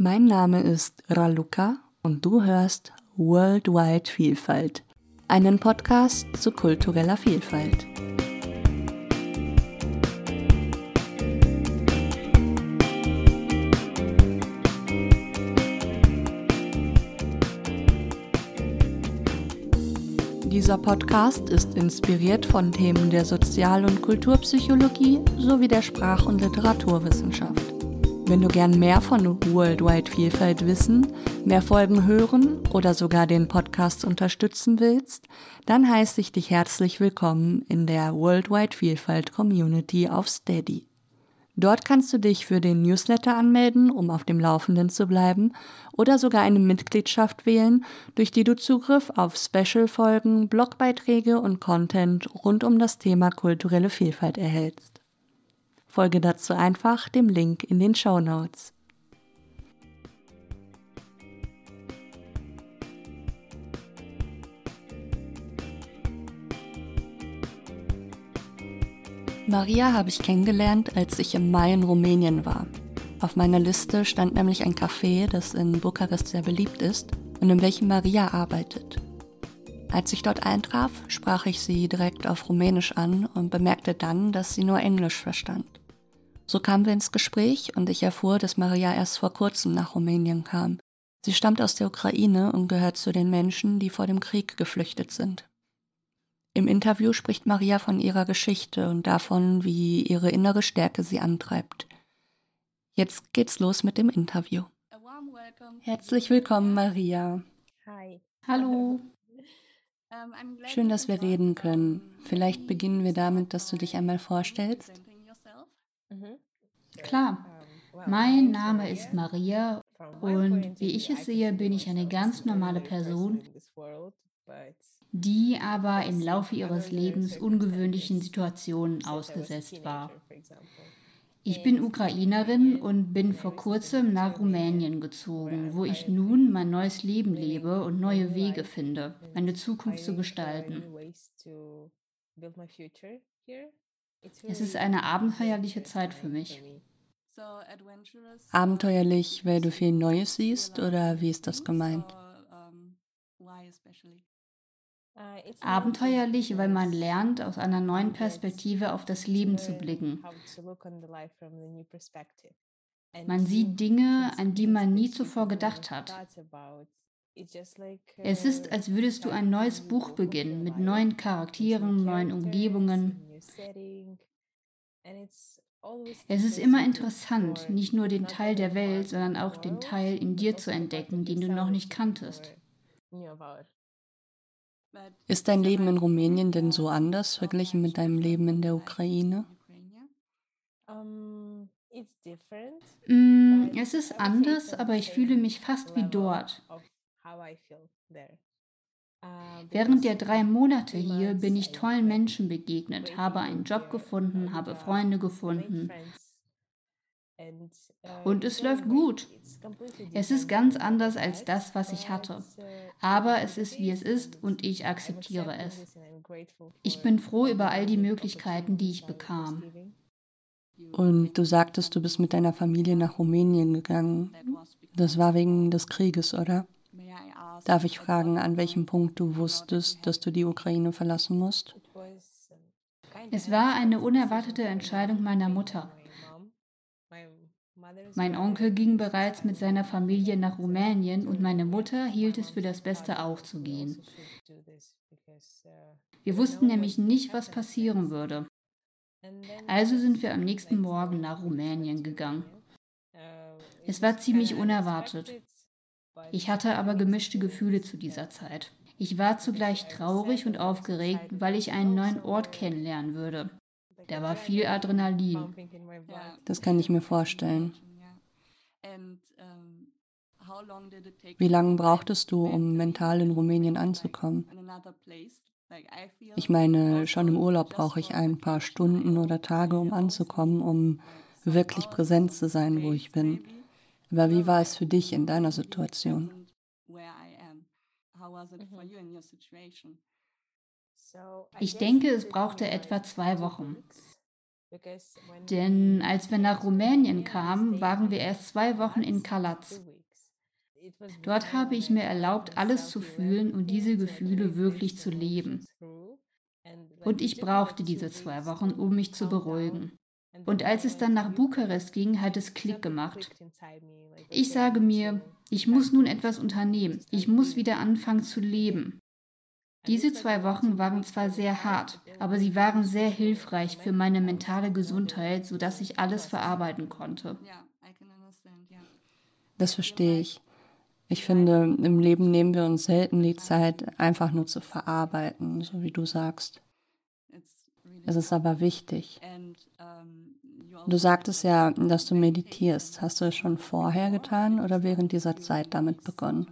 Mein Name ist Raluca und du hörst Worldwide Vielfalt, einen Podcast zu kultureller Vielfalt. Dieser Podcast ist inspiriert von Themen der Sozial- und Kulturpsychologie sowie der Sprach- und Literaturwissenschaft. Wenn du gern mehr von Worldwide Vielfalt wissen, mehr Folgen hören oder sogar den Podcast unterstützen willst, dann heiße ich dich herzlich willkommen in der Worldwide Vielfalt Community auf Steady. Dort kannst du dich für den Newsletter anmelden, um auf dem Laufenden zu bleiben, oder sogar eine Mitgliedschaft wählen, durch die du Zugriff auf Special-Folgen, Blogbeiträge und Content rund um das Thema kulturelle Vielfalt erhältst. Folge dazu einfach dem Link in den Show Notes. Maria habe ich kennengelernt, als ich im Mai in Rumänien war. Auf meiner Liste stand nämlich ein Café, das in Bukarest sehr beliebt ist und in welchem Maria arbeitet. Als ich dort eintraf, sprach ich sie direkt auf Rumänisch an und bemerkte dann, dass sie nur Englisch verstand. So kamen wir ins Gespräch und ich erfuhr, dass Maria erst vor kurzem nach Rumänien kam. Sie stammt aus der Ukraine und gehört zu den Menschen, die vor dem Krieg geflüchtet sind. Im Interview spricht Maria von ihrer Geschichte und davon, wie ihre innere Stärke sie antreibt. Jetzt geht's los mit dem Interview. Herzlich willkommen, Maria. Hi. Hallo. Schön, dass wir reden können. Vielleicht beginnen wir damit, dass du dich einmal vorstellst. Mhm. Klar. Mein Name ist Maria und wie ich es sehe, bin ich eine ganz normale Person, die aber im Laufe ihres Lebens ungewöhnlichen Situationen ausgesetzt war. Ich bin Ukrainerin und bin vor kurzem nach Rumänien gezogen, wo ich nun mein neues Leben lebe und neue Wege finde, meine Zukunft zu gestalten. Es ist eine abenteuerliche Zeit für mich. Abenteuerlich, weil du viel Neues siehst oder wie ist das gemeint? Abenteuerlich, weil man lernt, aus einer neuen Perspektive auf das Leben zu blicken. Man sieht Dinge, an die man nie zuvor gedacht hat. Es ist, als würdest du ein neues Buch beginnen mit neuen Charakteren, neuen Umgebungen. Es ist immer interessant, nicht nur den Teil der Welt, sondern auch den Teil in dir zu entdecken, den du noch nicht kanntest. Ist dein Leben in Rumänien denn so anders verglichen mit deinem Leben in der Ukraine? Mm, es ist anders, aber ich fühle mich fast wie dort. Während der drei Monate hier bin ich tollen Menschen begegnet, habe einen Job gefunden, habe Freunde gefunden. Und es läuft gut. Es ist ganz anders als das, was ich hatte. Aber es ist, wie es ist und ich akzeptiere es. Ich bin froh über all die Möglichkeiten, die ich bekam. Und du sagtest, du bist mit deiner Familie nach Rumänien gegangen. Das war wegen des Krieges, oder? Darf ich fragen, an welchem Punkt du wusstest, dass du die Ukraine verlassen musst? Es war eine unerwartete Entscheidung meiner Mutter. Mein Onkel ging bereits mit seiner Familie nach Rumänien und meine Mutter hielt es für das Beste auch zu gehen. Wir wussten nämlich nicht, was passieren würde. Also sind wir am nächsten Morgen nach Rumänien gegangen. Es war ziemlich unerwartet. Ich hatte aber gemischte Gefühle zu dieser Zeit. Ich war zugleich traurig und aufgeregt, weil ich einen neuen Ort kennenlernen würde. Da war viel Adrenalin. Das kann ich mir vorstellen. Wie lange brauchtest du, um mental in Rumänien anzukommen? Ich meine, schon im Urlaub brauche ich ein paar Stunden oder Tage, um anzukommen, um wirklich präsent zu sein, wo ich bin. Aber wie war es für dich in deiner Situation? Ich denke, es brauchte etwa zwei Wochen. Denn als wir nach Rumänien kamen, waren wir erst zwei Wochen in Kalatz. Dort habe ich mir erlaubt, alles zu fühlen und diese Gefühle wirklich zu leben. Und ich brauchte diese zwei Wochen, um mich zu beruhigen. Und als es dann nach Bukarest ging, hat es Klick gemacht. Ich sage mir, ich muss nun etwas unternehmen. Ich muss wieder anfangen zu leben. Diese zwei Wochen waren zwar sehr hart, aber sie waren sehr hilfreich für meine mentale Gesundheit, sodass ich alles verarbeiten konnte. Das verstehe ich. Ich finde, im Leben nehmen wir uns selten die Zeit, einfach nur zu verarbeiten, so wie du sagst. Es ist aber wichtig. Du sagtest ja, dass du meditierst. Hast du es schon vorher getan oder während dieser Zeit damit begonnen?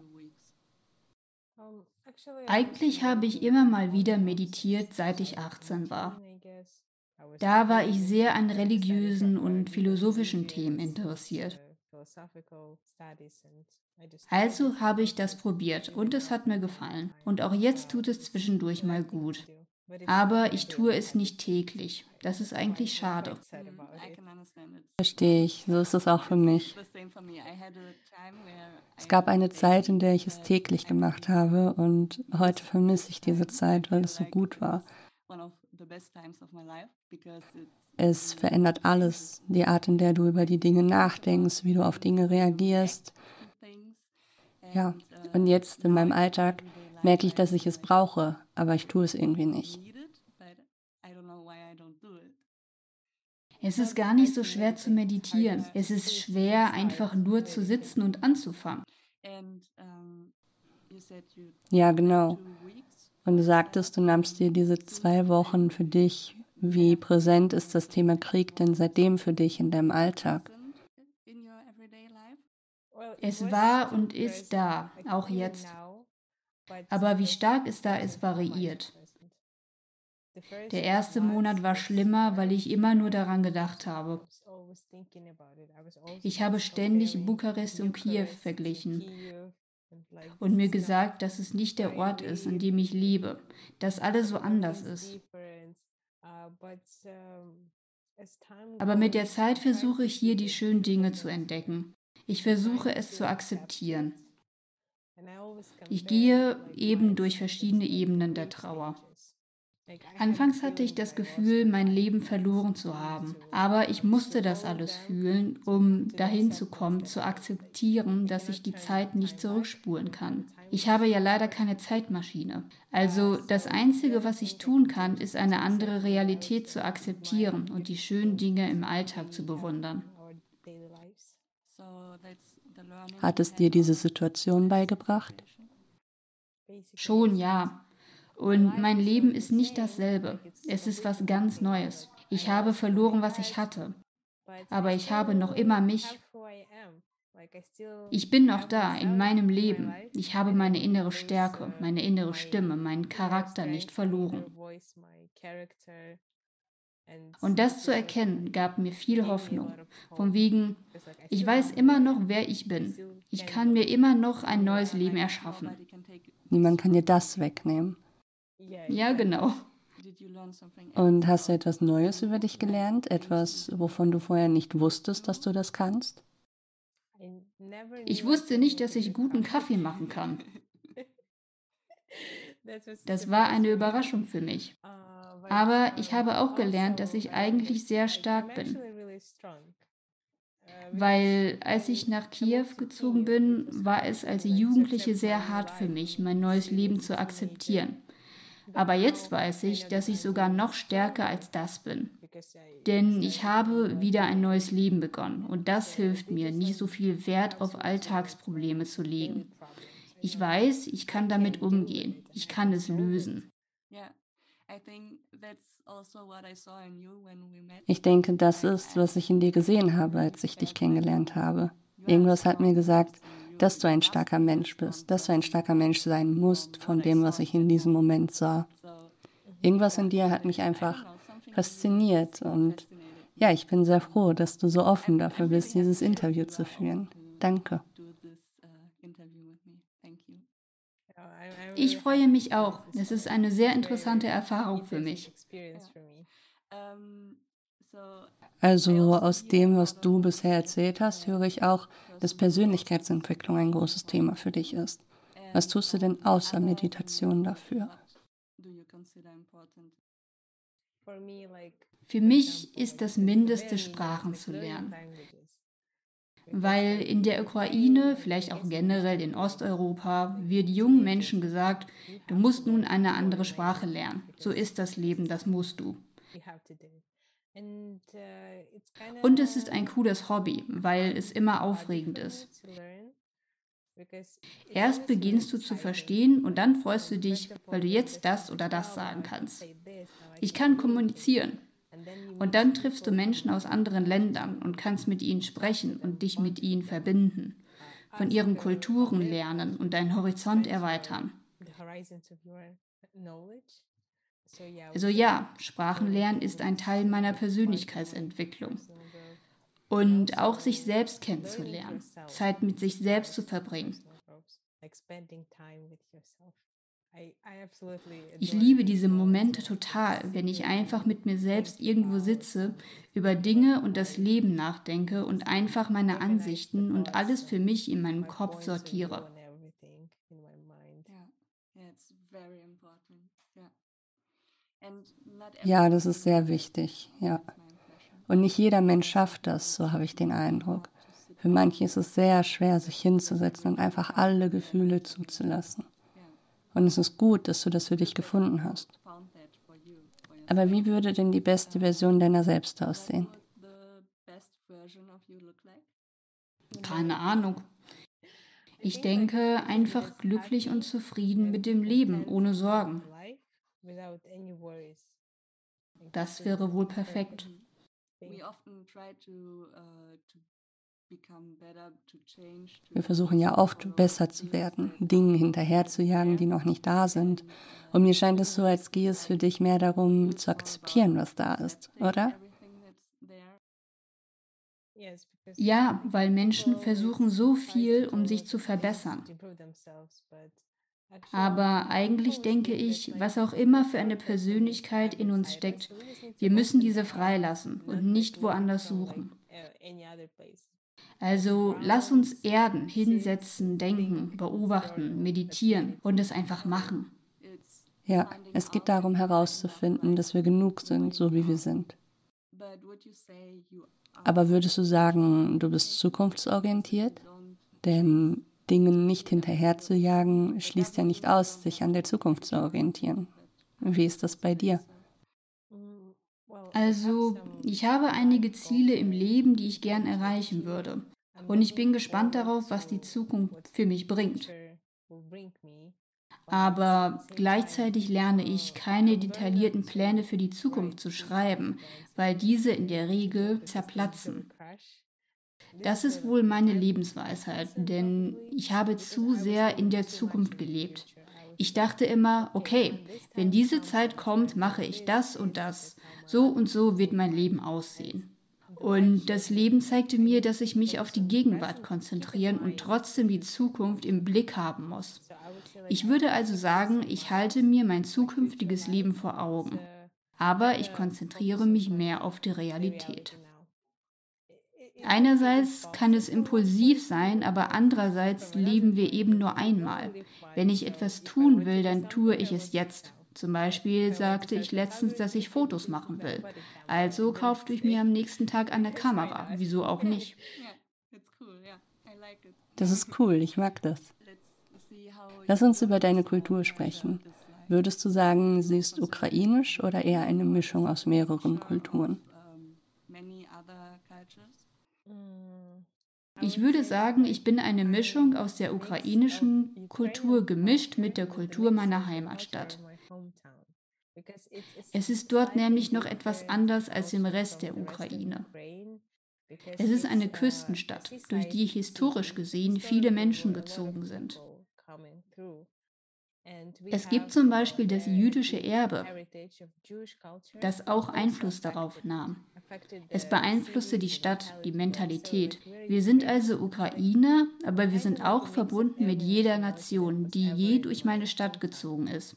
Eigentlich habe ich immer mal wieder meditiert, seit ich 18 war. Da war ich sehr an religiösen und philosophischen Themen interessiert. Also habe ich das probiert und es hat mir gefallen. Und auch jetzt tut es zwischendurch mal gut. Aber ich tue es nicht täglich. Das ist eigentlich schade. Verstehe ich. So ist es auch für mich. Es gab eine Zeit, in der ich es täglich gemacht habe und heute vermisse ich diese Zeit, weil es so gut war. Es verändert alles, die Art, in der du über die Dinge nachdenkst, wie du auf Dinge reagierst. Ja, und jetzt in meinem Alltag merke ich, dass ich es brauche, aber ich tue es irgendwie nicht. Es ist gar nicht so schwer zu meditieren. Es ist schwer, einfach nur zu sitzen und anzufangen. Ja, genau. Und du sagtest, du nahmst dir diese zwei Wochen für dich. Wie präsent ist das Thema Krieg denn seitdem für dich in deinem Alltag? Es war und ist da, auch jetzt. Aber wie stark es da ist, variiert. Der erste Monat war schlimmer, weil ich immer nur daran gedacht habe. Ich habe ständig Bukarest und Kiew verglichen und mir gesagt, dass es nicht der Ort ist, an dem ich lebe, dass alles so anders ist. Aber mit der Zeit versuche ich hier die schönen Dinge zu entdecken. Ich versuche es zu akzeptieren. Ich gehe eben durch verschiedene Ebenen der Trauer. Anfangs hatte ich das Gefühl, mein Leben verloren zu haben. Aber ich musste das alles fühlen, um dahin zu kommen, zu akzeptieren, dass ich die Zeit nicht zurückspulen kann. Ich habe ja leider keine Zeitmaschine. Also das Einzige, was ich tun kann, ist eine andere Realität zu akzeptieren und die schönen Dinge im Alltag zu bewundern. Hat es dir diese Situation beigebracht? Schon ja. Und mein Leben ist nicht dasselbe. Es ist was ganz Neues. Ich habe verloren, was ich hatte. Aber ich habe noch immer mich. Ich bin noch da in meinem Leben. Ich habe meine innere Stärke, meine innere Stimme, meinen Charakter nicht verloren. Und das zu erkennen, gab mir viel Hoffnung. Von wegen, ich weiß immer noch, wer ich bin. Ich kann mir immer noch ein neues Leben erschaffen. Niemand kann dir das wegnehmen. Ja, genau. Und hast du etwas Neues über dich gelernt? Etwas, wovon du vorher nicht wusstest, dass du das kannst? Ich wusste nicht, dass ich guten Kaffee machen kann. Das war eine Überraschung für mich. Aber ich habe auch gelernt, dass ich eigentlich sehr stark bin. Weil als ich nach Kiew gezogen bin, war es als Jugendliche sehr hart für mich, mein neues Leben zu akzeptieren. Aber jetzt weiß ich, dass ich sogar noch stärker als das bin. Denn ich habe wieder ein neues Leben begonnen und das hilft mir, nicht so viel Wert auf Alltagsprobleme zu legen. Ich weiß, ich kann damit umgehen. Ich kann es lösen. Ich denke, das ist, was ich in dir gesehen habe, als ich dich kennengelernt habe. Irgendwas hat mir gesagt, dass du ein starker Mensch bist, dass du ein starker Mensch sein musst von dem, was ich in diesem Moment sah. Irgendwas in dir hat mich einfach fasziniert und ja, ich bin sehr froh, dass du so offen dafür bist, dieses Interview zu führen. Danke. Ich freue mich auch. Es ist eine sehr interessante Erfahrung für mich. Also aus dem, was du bisher erzählt hast, höre ich auch, dass Persönlichkeitsentwicklung ein großes Thema für dich ist. Was tust du denn außer Meditation dafür? Für mich ist das Mindeste, Sprachen zu lernen. Weil in der Ukraine, vielleicht auch generell in Osteuropa, wird jungen Menschen gesagt, du musst nun eine andere Sprache lernen. So ist das Leben, das musst du. Und es ist ein cooles Hobby, weil es immer aufregend ist. Erst beginnst du zu verstehen und dann freust du dich, weil du jetzt das oder das sagen kannst. Ich kann kommunizieren. Und dann triffst du Menschen aus anderen Ländern und kannst mit ihnen sprechen und dich mit ihnen verbinden, von ihren Kulturen lernen und deinen Horizont erweitern. Also ja, Sprachenlernen ist ein Teil meiner Persönlichkeitsentwicklung. Und auch sich selbst kennenzulernen, Zeit mit sich selbst zu verbringen. Ich liebe diese Momente total, wenn ich einfach mit mir selbst irgendwo sitze, über Dinge und das Leben nachdenke und einfach meine Ansichten und alles für mich in meinem Kopf sortiere. Ja, das ist sehr wichtig, ja. Und nicht jeder Mensch schafft das, so habe ich den Eindruck. Für manche ist es sehr schwer, sich hinzusetzen und einfach alle Gefühle zuzulassen. Und es ist gut, dass du das für dich gefunden hast. Aber wie würde denn die beste Version deiner selbst aussehen? Keine Ahnung. Ich denke, einfach glücklich und zufrieden mit dem Leben, ohne Sorgen. Das wäre wohl perfekt. Wir versuchen ja oft besser zu werden, Dingen hinterherzujagen, die noch nicht da sind. Und mir scheint es so, als gehe es für dich mehr darum, zu akzeptieren, was da ist, oder? Ja, weil Menschen versuchen so viel, um sich zu verbessern. Aber eigentlich denke ich, was auch immer für eine Persönlichkeit in uns steckt, wir müssen diese freilassen und nicht woanders suchen. Also lass uns erden, hinsetzen, denken, beobachten, meditieren und es einfach machen. Ja, es geht darum herauszufinden, dass wir genug sind, so wie wir sind. Aber würdest du sagen, du bist zukunftsorientiert? Denn Dingen nicht hinterherzujagen schließt ja nicht aus, sich an der Zukunft zu orientieren. Wie ist das bei dir? Also, ich habe einige Ziele im Leben, die ich gern erreichen würde. Und ich bin gespannt darauf, was die Zukunft für mich bringt. Aber gleichzeitig lerne ich, keine detaillierten Pläne für die Zukunft zu schreiben, weil diese in der Regel zerplatzen. Das ist wohl meine Lebensweisheit, denn ich habe zu sehr in der Zukunft gelebt. Ich dachte immer, okay, wenn diese Zeit kommt, mache ich das und das. So und so wird mein Leben aussehen. Und das Leben zeigte mir, dass ich mich auf die Gegenwart konzentrieren und trotzdem die Zukunft im Blick haben muss. Ich würde also sagen, ich halte mir mein zukünftiges Leben vor Augen, aber ich konzentriere mich mehr auf die Realität. Einerseits kann es impulsiv sein, aber andererseits leben wir eben nur einmal. Wenn ich etwas tun will, dann tue ich es jetzt. Zum Beispiel sagte ich letztens, dass ich Fotos machen will. Also kaufte ich mir am nächsten Tag eine Kamera. Wieso auch nicht? Das ist cool, ich mag das. Lass uns über deine Kultur sprechen. Würdest du sagen, sie ist ukrainisch oder eher eine Mischung aus mehreren Kulturen? Ich würde sagen, ich bin eine Mischung aus der ukrainischen Kultur gemischt mit der Kultur meiner Heimatstadt. Es ist dort nämlich noch etwas anders als im Rest der Ukraine. Es ist eine Küstenstadt, durch die historisch gesehen viele Menschen gezogen sind. Es gibt zum Beispiel das jüdische Erbe, das auch Einfluss darauf nahm. Es beeinflusste die Stadt, die Mentalität. Wir sind also Ukrainer, aber wir sind auch verbunden mit jeder Nation, die je durch meine Stadt gezogen ist.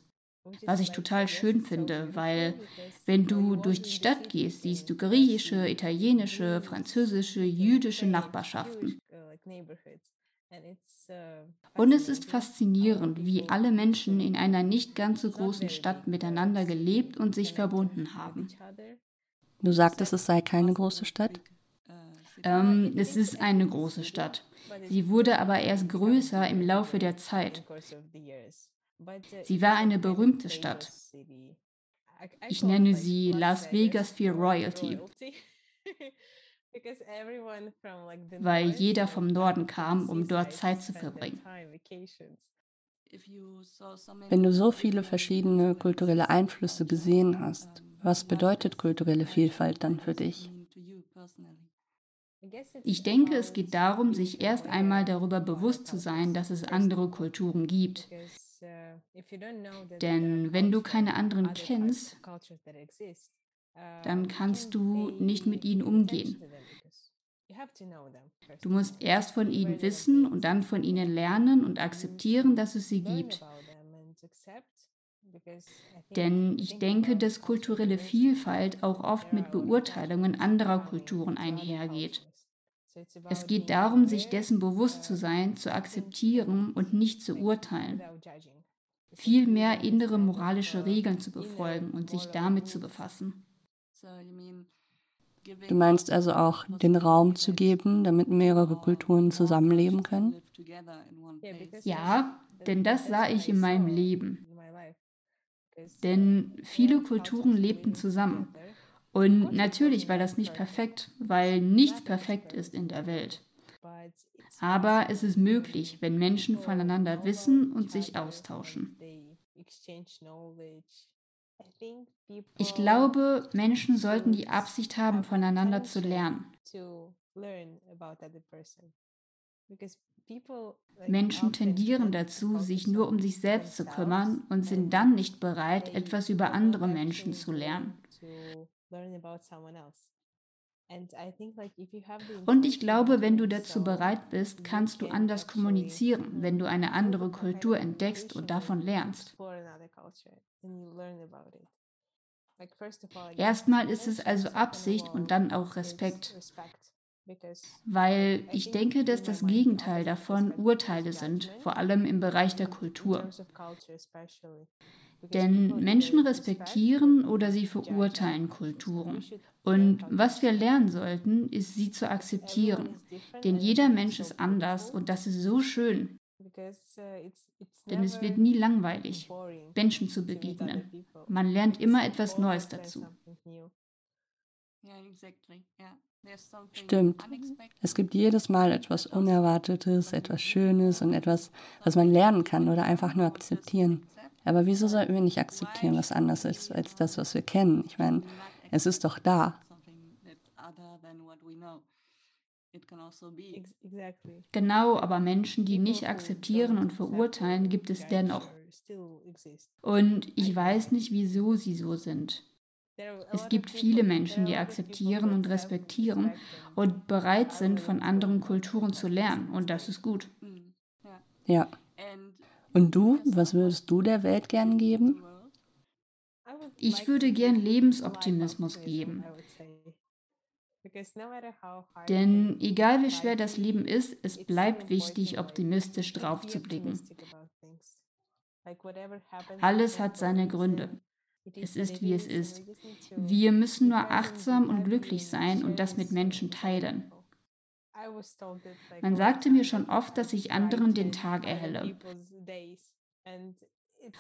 was ich total schön finde, weil wenn du durch die Stadt gehst, siehst du griechische, italienische, französische, jüdische Nachbarschaften. Und es ist faszinierend, wie alle Menschen in einer nicht ganz so großen Stadt miteinander gelebt und sich verbunden haben. Du sagtest, es sei keine große Stadt? Ähm, es ist eine große Stadt. Sie wurde aber erst größer im Laufe der Zeit. Sie war eine berühmte Stadt. Ich nenne sie Las Vegas für Royalty, weil jeder vom Norden kam, um dort Zeit zu verbringen. Wenn du so viele verschiedene kulturelle Einflüsse gesehen hast, was bedeutet kulturelle Vielfalt dann für dich? Ich denke, es geht darum, sich erst einmal darüber bewusst zu sein, dass es andere Kulturen gibt. Denn wenn du keine anderen kennst, dann kannst du nicht mit ihnen umgehen. Du musst erst von ihnen wissen und dann von ihnen lernen und akzeptieren, dass es sie gibt. Denn ich denke, dass kulturelle Vielfalt auch oft mit Beurteilungen anderer Kulturen einhergeht. Es geht darum, sich dessen bewusst zu sein, zu akzeptieren und nicht zu urteilen. Vielmehr innere moralische Regeln zu befolgen und sich damit zu befassen. Du meinst also auch, den Raum zu geben, damit mehrere Kulturen zusammenleben können? Ja, denn das sah ich in meinem Leben. Denn viele Kulturen lebten zusammen. Und natürlich war das nicht perfekt, weil nichts perfekt ist in der Welt. Aber es ist möglich, wenn Menschen voneinander wissen und sich austauschen. Ich glaube, Menschen sollten die Absicht haben, voneinander zu lernen. Menschen tendieren dazu, sich nur um sich selbst zu kümmern und sind dann nicht bereit, etwas über andere Menschen zu lernen. Und ich glaube, wenn du dazu bereit bist, kannst du anders kommunizieren, wenn du eine andere Kultur entdeckst und davon lernst. Erstmal ist es also Absicht und dann auch Respekt. Weil ich denke, dass das Gegenteil davon Urteile sind, vor allem im Bereich der Kultur. Denn Menschen respektieren oder sie verurteilen Kulturen. Und was wir lernen sollten, ist sie zu akzeptieren. Denn jeder Mensch ist anders und das ist so schön. Denn es wird nie langweilig, Menschen zu begegnen. Man lernt immer etwas Neues dazu. Stimmt. Es gibt jedes Mal etwas Unerwartetes, etwas Schönes und etwas, was man lernen kann oder einfach nur akzeptieren. Aber wieso sollten wir nicht akzeptieren, was anders ist als das, was wir kennen? Ich meine, es ist doch da. Genau, aber Menschen, die nicht akzeptieren und verurteilen, gibt es dennoch. Und ich weiß nicht, wieso sie so sind. Es gibt viele Menschen, die akzeptieren und respektieren und bereit sind, von anderen Kulturen zu lernen. Und das ist gut. Ja. Und du, was würdest du der Welt gern geben? Ich würde gern Lebensoptimismus geben. Denn egal wie schwer das Leben ist, es bleibt wichtig, optimistisch drauf zu blicken. Alles hat seine Gründe. Es ist, wie es ist. Wir müssen nur achtsam und glücklich sein und das mit Menschen teilen. Man sagte mir schon oft, dass ich anderen den Tag erhelle.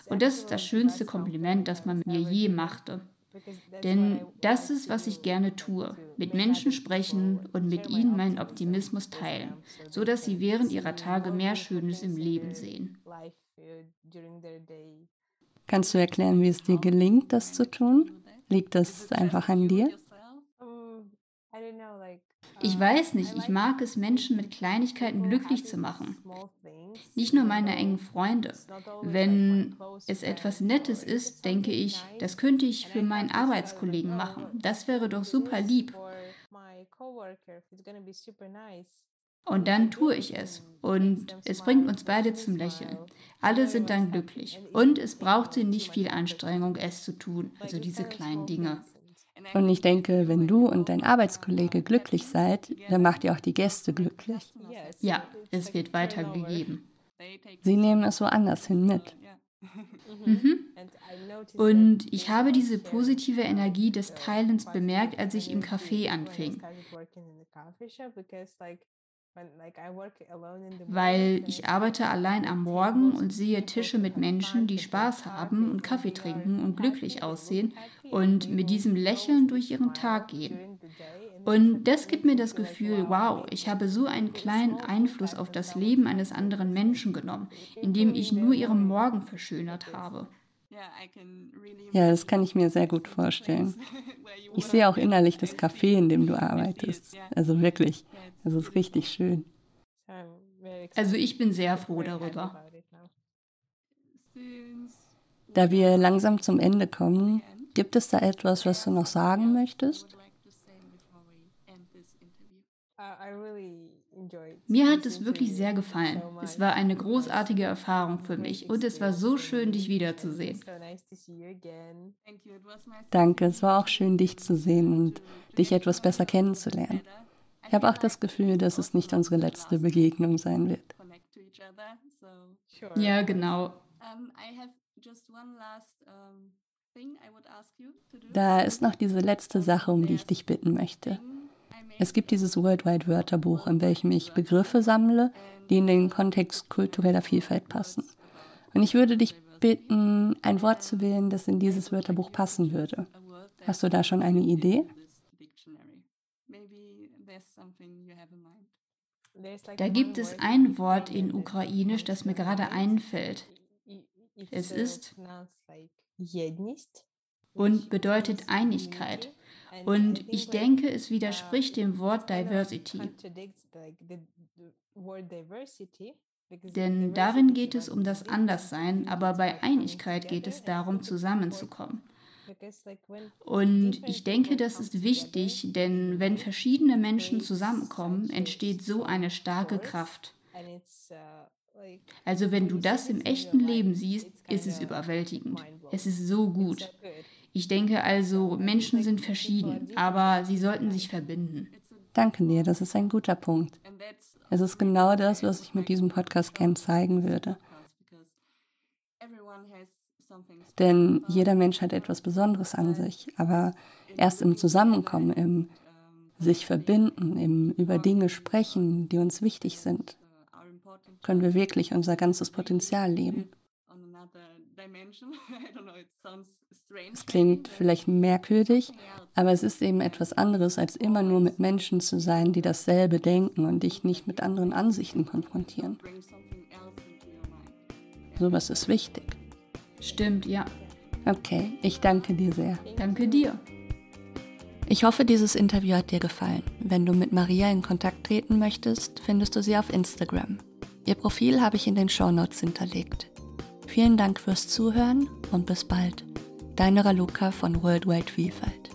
Und das ist das schönste Kompliment, das man mir je machte. Denn das ist, was ich gerne tue. Mit Menschen sprechen und mit ihnen meinen Optimismus teilen, so dass sie während ihrer Tage mehr Schönes im Leben sehen. Kannst du erklären, wie es dir gelingt, das zu tun? Liegt das einfach an dir? Ich weiß nicht, ich mag es, Menschen mit Kleinigkeiten glücklich zu machen. Nicht nur meine engen Freunde. Wenn es etwas Nettes ist, denke ich, das könnte ich für meinen Arbeitskollegen machen. Das wäre doch super lieb. Und dann tue ich es. Und es bringt uns beide zum Lächeln. Alle sind dann glücklich. Und es brauchte nicht viel Anstrengung, es zu tun, also diese kleinen Dinge. Und ich denke, wenn du und dein Arbeitskollege glücklich seid, dann macht ihr auch die Gäste glücklich. Ja, es wird weitergegeben. Sie nehmen es woanders hin mit. Mhm. Und ich habe diese positive Energie des Teilens bemerkt, als ich im Café anfing. Weil ich arbeite allein am Morgen und sehe Tische mit Menschen, die Spaß haben und Kaffee trinken und glücklich aussehen und mit diesem Lächeln durch ihren Tag gehen. Und das gibt mir das Gefühl, wow, ich habe so einen kleinen Einfluss auf das Leben eines anderen Menschen genommen, indem ich nur ihren Morgen verschönert habe. Ja, das kann ich mir sehr gut vorstellen. Ich sehe auch innerlich das Café, in dem du arbeitest. Also wirklich, das ist richtig schön. Also ich bin sehr froh darüber. Da wir langsam zum Ende kommen, gibt es da etwas, was du noch sagen möchtest? Mir hat es wirklich sehr gefallen. Es war eine großartige Erfahrung für mich und es war so schön, dich wiederzusehen. Danke, es war auch schön, dich zu sehen und dich etwas besser kennenzulernen. Ich habe auch das Gefühl, dass es nicht unsere letzte Begegnung sein wird. Ja, genau. Da ist noch diese letzte Sache, um die ich dich bitten möchte. Es gibt dieses Worldwide Wörterbuch, in welchem ich Begriffe sammle, die in den Kontext kultureller Vielfalt passen. Und ich würde dich bitten, ein Wort zu wählen, das in dieses Wörterbuch passen würde. Hast du da schon eine Idee? Da gibt es ein Wort in Ukrainisch, das mir gerade einfällt. Es ist und bedeutet Einigkeit. Und ich denke, es widerspricht dem Wort Diversity. Denn darin geht es um das Anderssein, aber bei Einigkeit geht es darum, zusammenzukommen. Und ich denke, das ist wichtig, denn wenn verschiedene Menschen zusammenkommen, entsteht so eine starke Kraft. Also wenn du das im echten Leben siehst, ist es überwältigend. Es ist so gut. Ich denke also, Menschen sind verschieden, aber sie sollten sich verbinden. Danke dir, das ist ein guter Punkt. Es ist genau das, was ich mit diesem Podcast gern zeigen würde. Denn jeder Mensch hat etwas Besonderes an sich, aber erst im Zusammenkommen, im sich verbinden, im über Dinge sprechen, die uns wichtig sind, können wir wirklich unser ganzes Potenzial leben. Es klingt vielleicht merkwürdig, aber es ist eben etwas anderes, als immer nur mit Menschen zu sein, die dasselbe denken und dich nicht mit anderen Ansichten konfrontieren. Sowas ist wichtig. Stimmt, ja. Okay, ich danke dir sehr. Danke dir. Ich hoffe, dieses Interview hat dir gefallen. Wenn du mit Maria in Kontakt treten möchtest, findest du sie auf Instagram. Ihr Profil habe ich in den Show Notes hinterlegt. Vielen Dank fürs Zuhören und bis bald. Deine Raluca von Worldwide Vielfalt.